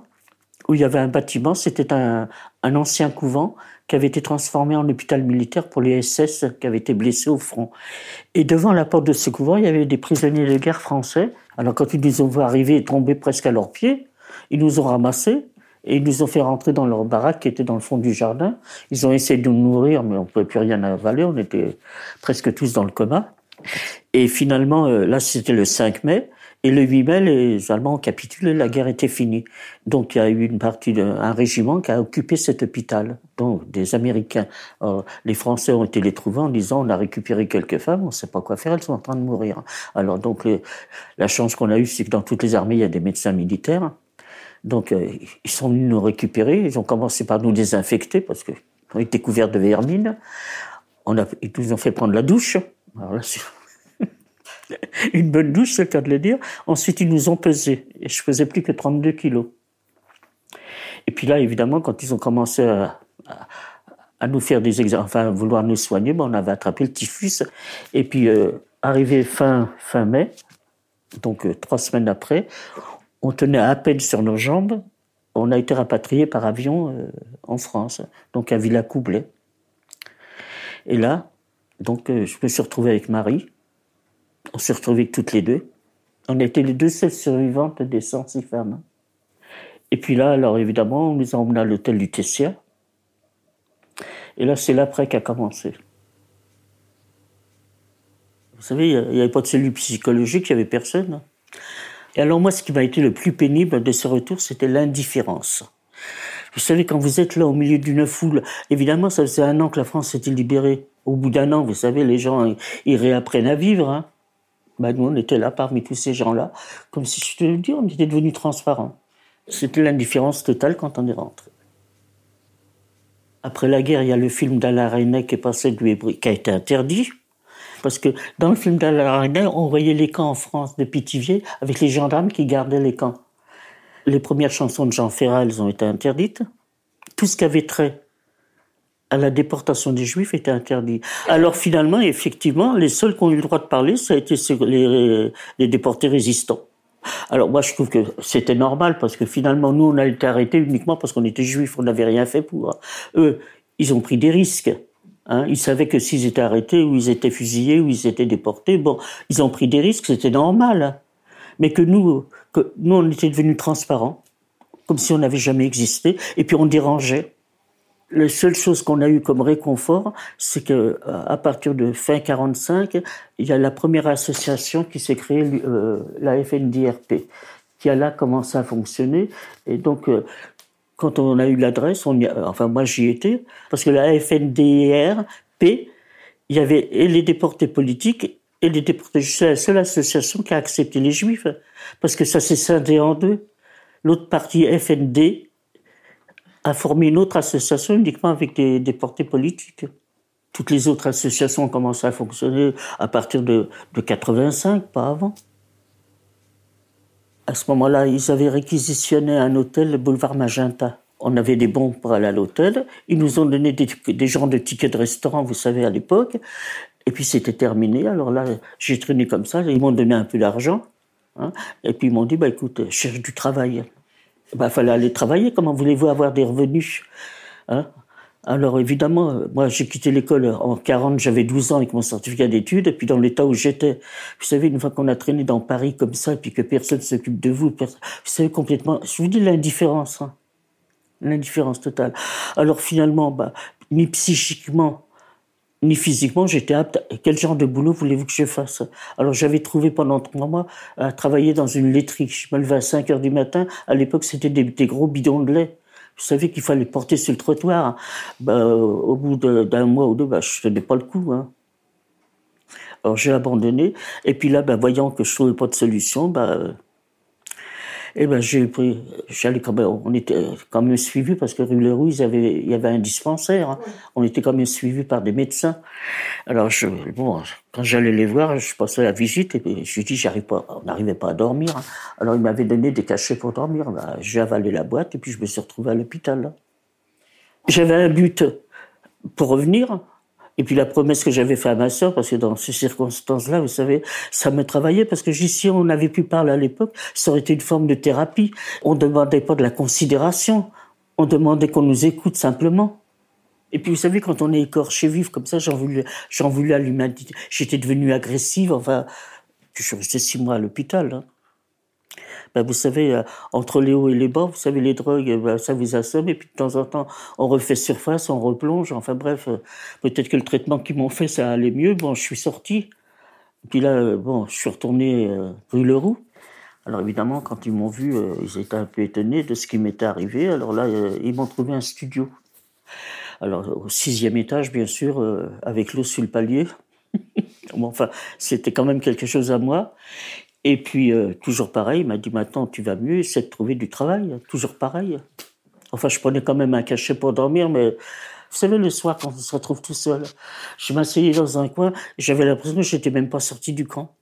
où il y avait un bâtiment, c'était un, un ancien couvent qui avait été transformé en hôpital militaire pour les SS qui avaient été blessés au front. Et devant la porte de ce couvent, il y avait des prisonniers de guerre français. Alors quand ils nous ont vu arriver et tomber presque à leurs pieds, ils nous ont ramassés et ils nous ont fait rentrer dans leur baraque qui était dans le fond du jardin. Ils ont essayé de nous nourrir, mais on ne pouvait plus rien avaler. On était presque tous dans le coma. Et finalement, euh, là, c'était le 5 mai. Et le 8 mai, les Allemands ont capitulé, la guerre était finie. Donc il y a eu une partie d'un régiment qui a occupé cet hôpital, donc des Américains. les Français ont été les trouver en disant on a récupéré quelques femmes, on ne sait pas quoi faire, elles sont en train de mourir. Alors donc la chance qu'on a eue, c'est que dans toutes les armées, il y a des médecins militaires. Donc, euh, ils sont venus nous récupérer. Ils ont commencé par nous désinfecter parce qu'on était couverts de vermine. On a, ils nous ont fait prendre la douche. Alors là, une bonne douche, c'est le cas de le dire. Ensuite, ils nous ont pesé. Et je faisais plus que 32 kilos. Et puis là, évidemment, quand ils ont commencé à, à, nous faire des examens, enfin, à vouloir nous soigner, ben, on avait attrapé le typhus. Et puis, euh, arrivé fin, fin mai, donc euh, trois semaines après, on tenait à peine sur nos jambes. On a été rapatriés par avion euh, en France, donc à Villacoublay. Et là, donc, euh, je me suis retrouvé avec Marie. On s'est retrouvés toutes les deux. On était les deux seules survivantes des 106 femmes. Et puis là, alors évidemment, on nous a emmenés à l'hôtel du Tessia. Et là, c'est l'après qui a commencé. Vous savez, il n'y avait pas de cellule psychologique, il n'y avait personne. Et alors moi, ce qui m'a été le plus pénible de ce retour, c'était l'indifférence. Vous savez, quand vous êtes là au milieu d'une foule, évidemment, ça faisait un an que la France s'était libérée? Au bout d'un an, vous savez, les gens, ils réapprennent à vivre. Hein. Ben, nous, on était là parmi tous ces gens-là, comme si je te le dis, on était devenus transparents. C'était l'indifférence totale quand on est rentré. Après la guerre, il y a le film d'Alain René qui est passé de qui a été interdit. Parce que dans le film d'Alain on voyait les camps en France de Pithiviers avec les gendarmes qui gardaient les camps. Les premières chansons de Jean Ferrat, elles ont été interdites. Tout ce qui avait trait à la déportation des Juifs était interdit. Alors finalement, effectivement, les seuls qui ont eu le droit de parler, ça a été les, les déportés résistants. Alors moi, je trouve que c'était normal parce que finalement, nous, on a été arrêtés uniquement parce qu'on était juifs, on n'avait rien fait pour. Eux, ils ont pris des risques. Hein, ils savaient que s'ils étaient arrêtés ou ils étaient fusillés ou ils étaient déportés, bon, ils ont pris des risques, c'était normal. Mais que nous, nous, on était devenus transparents, comme si on n'avait jamais existé, et puis on dérangeait. La seule chose qu'on a eu comme réconfort, c'est que euh, à partir de fin 45, il y a la première association qui s'est créée, euh, la FNDRP, qui a là commencé à fonctionner. Et donc, euh, quand on a eu l'adresse, enfin moi j'y étais, parce que la FNDRP, il y avait et les déportés politiques et les déportés C'est la seule association qui a accepté les juifs, parce que ça s'est scindé en deux. L'autre partie, FND, a formé une autre association uniquement avec des, portées politiques. Toutes les autres associations ont commencé à fonctionner à partir de, de 85, pas avant. À ce moment-là, ils avaient réquisitionné un hôtel, le boulevard Magenta. On avait des bons pour aller à l'hôtel. Ils nous ont donné des, des genres de tickets de restaurant, vous savez, à l'époque. Et puis c'était terminé. Alors là, j'ai traîné comme ça. Ils m'ont donné un peu d'argent. Hein, et puis ils m'ont dit, bah écoute, cherche du travail. Il bah, fallait aller travailler. Comment voulez-vous avoir des revenus hein? Alors évidemment, moi j'ai quitté l'école en 40, j'avais 12 ans avec mon certificat d'études, et puis dans l'état où j'étais, vous savez, une fois qu'on a traîné dans Paris comme ça, et puis que personne s'occupe de vous, vous savez complètement, je vous dis l'indifférence, hein, l'indifférence totale. Alors finalement, bah, ni psychiquement, ni physiquement, j'étais apte. Quel genre de boulot voulez-vous que je fasse? Alors j'avais trouvé pendant trois mois à travailler dans une laiterie. Je me levais à 5 heures du matin. À l'époque, c'était des, des gros bidons de lait. Je savais qu'il fallait porter sur le trottoir. Bah, au bout d'un mois ou deux, bah, je tenais pas le coup. Hein. Alors j'ai abandonné. Et puis là, bah, voyant que je trouvais pas de solution, bah, eh ben, j'ai pris, j'allais quand même, on était quand même suivis parce que rue Leroux, il y avait, il y avait un dispensaire. Hein. On était quand même suivis par des médecins. Alors, je, bon, quand j'allais les voir, je passais la visite et je lui dis, j'arrive pas, on n'arrivait pas à dormir. Hein. Alors, il m'avait donné des cachets pour dormir. Ben, j'ai avalé la boîte et puis je me suis retrouvé à l'hôpital. J'avais un but pour revenir. Et puis la promesse que j'avais faite à ma sœur, parce que dans ces circonstances-là, vous savez, ça me travaillait, parce que si on avait pu parler à l'époque, ça aurait été une forme de thérapie. On ne demandait pas de la considération, on demandait qu'on nous écoute simplement. Et puis vous savez, quand on est écorché vif comme ça, j'en voulais, j'en voulais à l'humanité. J'étais devenue agressive, enfin, je suis resté six mois à l'hôpital. Hein. Ben, vous savez, euh, entre les hauts et les bas, vous savez, les drogues, ben, ça vous assomme, et puis de temps en temps, on refait surface, on replonge, enfin bref, euh, peut-être que le traitement qu'ils m'ont fait, ça allait mieux, bon, je suis sorti. Puis là, euh, bon, je suis retourné rue Leroux. Alors évidemment, quand ils m'ont vu, ils étaient un peu étonnés de ce qui m'était arrivé. Alors là, ils m'ont trouvé un studio. Alors au sixième étage, bien sûr, avec l'eau sur le palier. bon, enfin, c'était quand même quelque chose à moi. Et puis, euh, toujours pareil, il m'a dit maintenant, tu vas mieux, c'est de trouver du travail. Toujours pareil. Enfin, je prenais quand même un cachet pour dormir, mais vous savez, le soir, quand on se retrouve tout seul, je m'asseyais dans un coin, j'avais l'impression que j'étais même pas sorti du camp.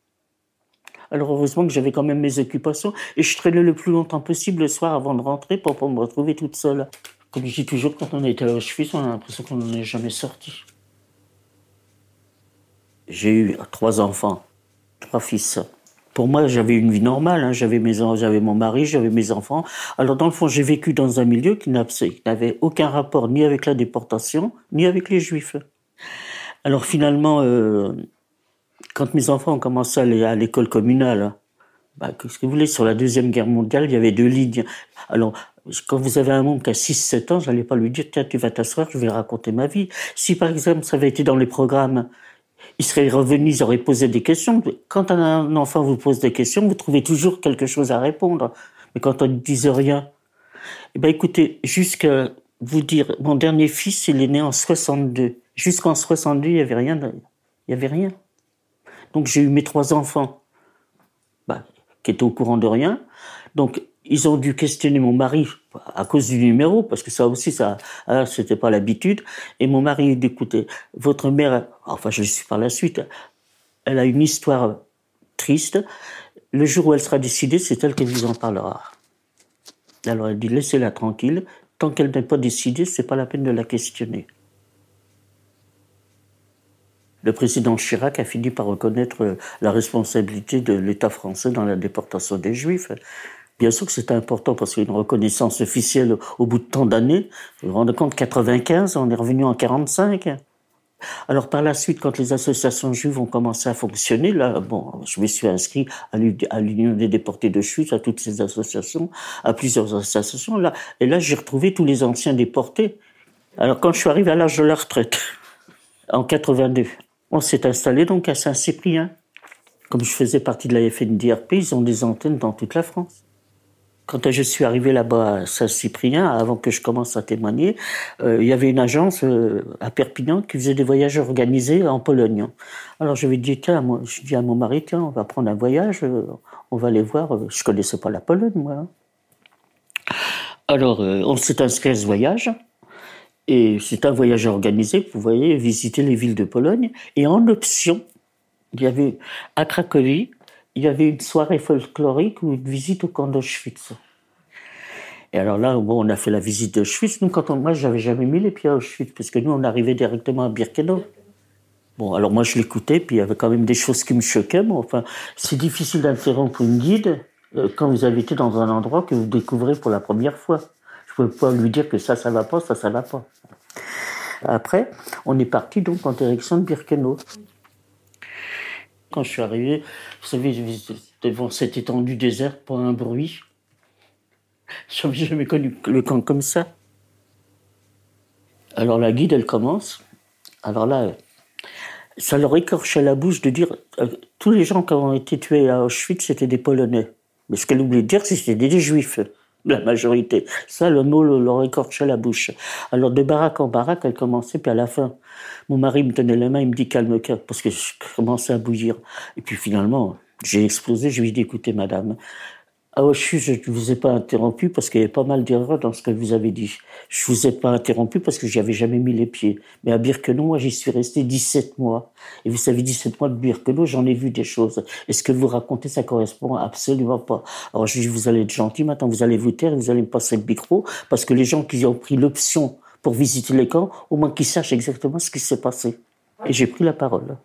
Alors, heureusement que j'avais quand même mes occupations, et je traînais le plus longtemps possible le soir avant de rentrer pour pas me retrouver toute seule. Comme je dis toujours, quand on est à Auschwitz, on a l'impression qu'on n'en est jamais sorti. J'ai eu trois enfants, trois fils. Pour moi, j'avais une vie normale. Hein. J'avais mes, j'avais mon mari, j'avais mes enfants. Alors dans le fond, j'ai vécu dans un milieu qui n'avait aucun rapport ni avec la déportation, ni avec les Juifs. Alors finalement, euh, quand mes enfants ont commencé à aller à l'école communale, bah, qu'est-ce que vous voulez Sur la deuxième guerre mondiale, il y avait deux lignes. Alors quand vous avez un monde qui a 6-7 ans, j'allais pas lui dire tiens tu vas t'asseoir, je vais raconter ma vie. Si par exemple ça avait été dans les programmes ils seraient revenus, ils auraient posé des questions. Quand un enfant vous pose des questions, vous trouvez toujours quelque chose à répondre. Mais quand on ne dit rien, eh ben écoutez, jusqu'à vous dire, mon dernier fils, il est né en 62. Jusqu'en 62, il y avait rien. Il y avait rien. Donc j'ai eu mes trois enfants, bah, qui étaient au courant de rien. Donc ils ont dû questionner mon mari à cause du numéro, parce que ça aussi, ça, ah, c'était pas l'habitude. Et mon mari dit, écoutez, votre mère, enfin, je le suis par la suite, elle a une histoire triste. Le jour où elle sera décidée, c'est elle qui vous en parlera. Alors elle dit, laissez-la tranquille. Tant qu'elle n'est pas décidée, c'est pas la peine de la questionner. Le président Chirac a fini par reconnaître la responsabilité de l'État français dans la déportation des Juifs. Bien sûr que c'était important parce qu'il y a une reconnaissance officielle au bout de tant d'années. Vous vous rendez compte, 95, on est revenu en 45. Alors par la suite, quand les associations juives ont commencé à fonctionner, là, bon, je me suis inscrit à l'Union des déportés de Chute, à toutes ces associations, à plusieurs associations, là, et là j'ai retrouvé tous les anciens déportés. Alors quand je suis arrivé à l'âge de la retraite, en 82, on s'est installé donc à Saint-Cyprien. Comme je faisais partie de la FNDRP, ils ont des antennes dans toute la France. Quand je suis arrivé là-bas à Saint-Cyprien, avant que je commence à témoigner, euh, il y avait une agence euh, à Perpignan qui faisait des voyages organisés en Pologne. Alors je lui dit, tiens, moi, je dis à mon mari, tiens, on va prendre un voyage, euh, on va aller voir. Je connaissais pas la Pologne, moi. Alors, euh, on s'est inscrit à ce voyage. Et c'est un voyage organisé, vous voyez, visiter les villes de Pologne. Et en option, il y avait à Cracovie, il y avait une soirée folklorique ou une visite au camp d'Auschwitz. Et alors là, bon, on a fait la visite d'Auschwitz. Nous, quand on, moi, j'avais jamais mis les pieds à Auschwitz, parce que nous, on arrivait directement à Birkenau. Bon, alors moi, je l'écoutais, puis il y avait quand même des choses qui me choquaient. Mais enfin, c'est difficile d'interrompre une guide euh, quand vous été dans un endroit que vous découvrez pour la première fois. Je ne pouvais pas lui dire que ça, ça va pas, ça, ça va pas. Après, on est parti donc en direction de Birkenau. Quand je suis arrivé, vous savez, devant cette étendue déserte, pas un bruit. Je n'avais jamais connu le camp comme ça. Alors la guide, elle commence. Alors là, ça leur écorchait la bouche de dire euh, tous les gens qui ont été tués à Auschwitz, c'était des Polonais. Mais ce qu'elle oubliait de dire, c'était des Juifs, la majorité. Ça, le mot leur écorchait la bouche. Alors de baraque en baraque, elle commençait, puis à la fin, mon mari me tenait la main, il me dit calme-toi, parce que je commençais à bouillir. Et puis finalement, j'ai explosé, je lui ai dit écoutez, madame, ah, je ne vous ai pas interrompu parce qu'il y avait pas mal d'erreurs dans ce que vous avez dit. Je vous ai pas interrompu parce que j'y avais jamais mis les pieds. Mais à Birkenau, moi, j'y suis resté 17 mois. Et vous savez, 17 mois de Birkenau, j'en ai vu des choses. Et ce que vous racontez, ça correspond absolument pas. Alors, je dis, vous allez être gentil, maintenant, vous allez vous taire, vous allez me passer le micro, parce que les gens qui ont pris l'option pour visiter les camps, au moins qu'ils sachent exactement ce qui s'est passé. Et j'ai pris la parole.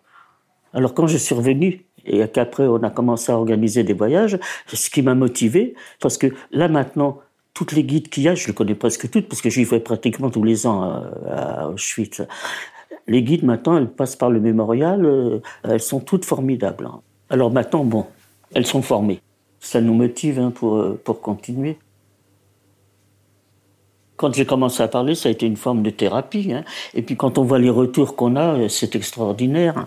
Alors, quand je suis revenu, et qu'après on a commencé à organiser des voyages, ce qui m'a motivé, parce que là maintenant, toutes les guides qu'il y a, je les connais presque toutes, parce que j'y vais pratiquement tous les ans à, Auschwitz. Les guides maintenant, elles passent par le mémorial, euh, elles sont toutes formidables. Hein. Alors maintenant, bon, elles sont formées. Ça nous motive hein, pour, euh, pour continuer. Quand j'ai commencé à parler, ça a été une forme de thérapie. Hein. Et puis quand on voit les retours qu'on a, euh, c'est extraordinaire.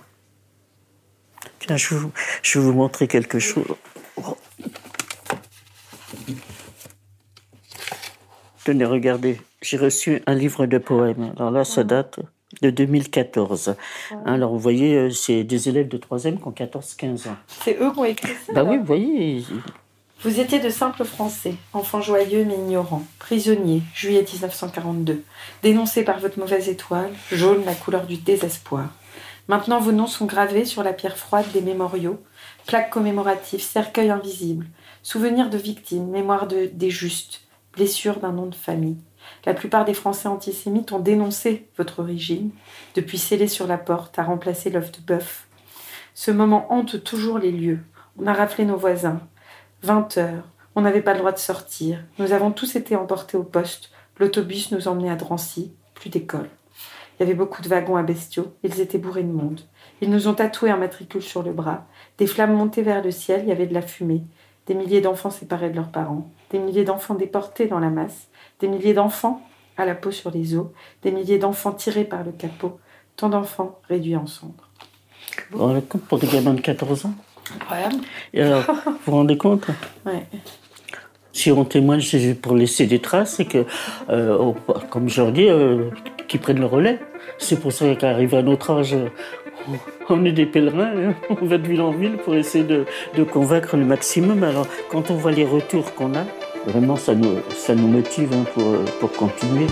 Tiens, je vais, vous, montrer quelque chose. Tenez, regardez, j'ai reçu un livre de poèmes. Alors là, ça date de 2014. Alors vous voyez, euh, c'est des élèves de 3e qui ont 14-15 ans. C'est eux qui ont écrit ça Bah oui, vous voyez. Vous étiez de simples Français, enfants joyeux mais ignorants, prisonniers, juillet 1942, dénoncés par votre mauvaise étoile, jaune la couleur du désespoir. Maintenant, vos noms sont gravés sur la pierre froide des mémoriaux, plaques commémoratives, cercueils invisibles, souvenirs de victimes, mémoire de, des justes, blessures d'un nom de famille. La plupart des Français antisémites ont dénoncé votre origine, depuis scellé sur la porte à remplacer l'œuf de bœuf. Ce moment hante toujours les lieux. On a raflé nos voisins. 20 heures. On n'avait pas le droit de sortir. Nous avons tous été emportés au poste. L'autobus nous emmenait à Drancy. Plus d'école. Il y avait beaucoup de wagons à bestiaux, ils étaient bourrés de monde. Ils nous ont tatoué un matricule sur le bras. Des flammes montaient vers le ciel, il y avait de la fumée. Des milliers d'enfants séparés de leurs parents. Des milliers d'enfants déportés dans la masse. Des milliers d'enfants à la peau sur les os. Des milliers d'enfants tirés par le capot. Tant d'enfants réduits en cendres. Vous vous rendez compte pour des gamins de 14 ans? Incroyable. vous vous rendez compte? Ouais. Si on témoigne, c'est pour laisser des traces et que, euh, comme je leur dis, euh, qu'ils prennent le relais. C'est pour ça qu'arrivé à notre âge, on est des pèlerins, hein. on va de ville en ville pour essayer de, convaincre le maximum. Alors, quand on voit les retours qu'on a, vraiment, ça nous, ça nous motive hein, pour, pour continuer.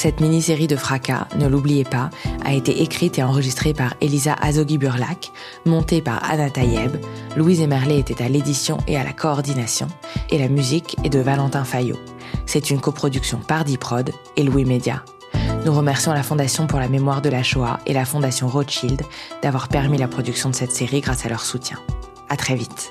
Cette mini-série de fracas, ne l'oubliez pas, a été écrite et enregistrée par Elisa Azogi-Burlak, montée par Anna Tayeb, Louise Emerlet était à l'édition et à la coordination, et la musique est de Valentin Fayot. C'est une coproduction par Diprod et Louis Média. Nous remercions la Fondation pour la mémoire de la Shoah et la Fondation Rothschild d'avoir permis la production de cette série grâce à leur soutien. À très vite.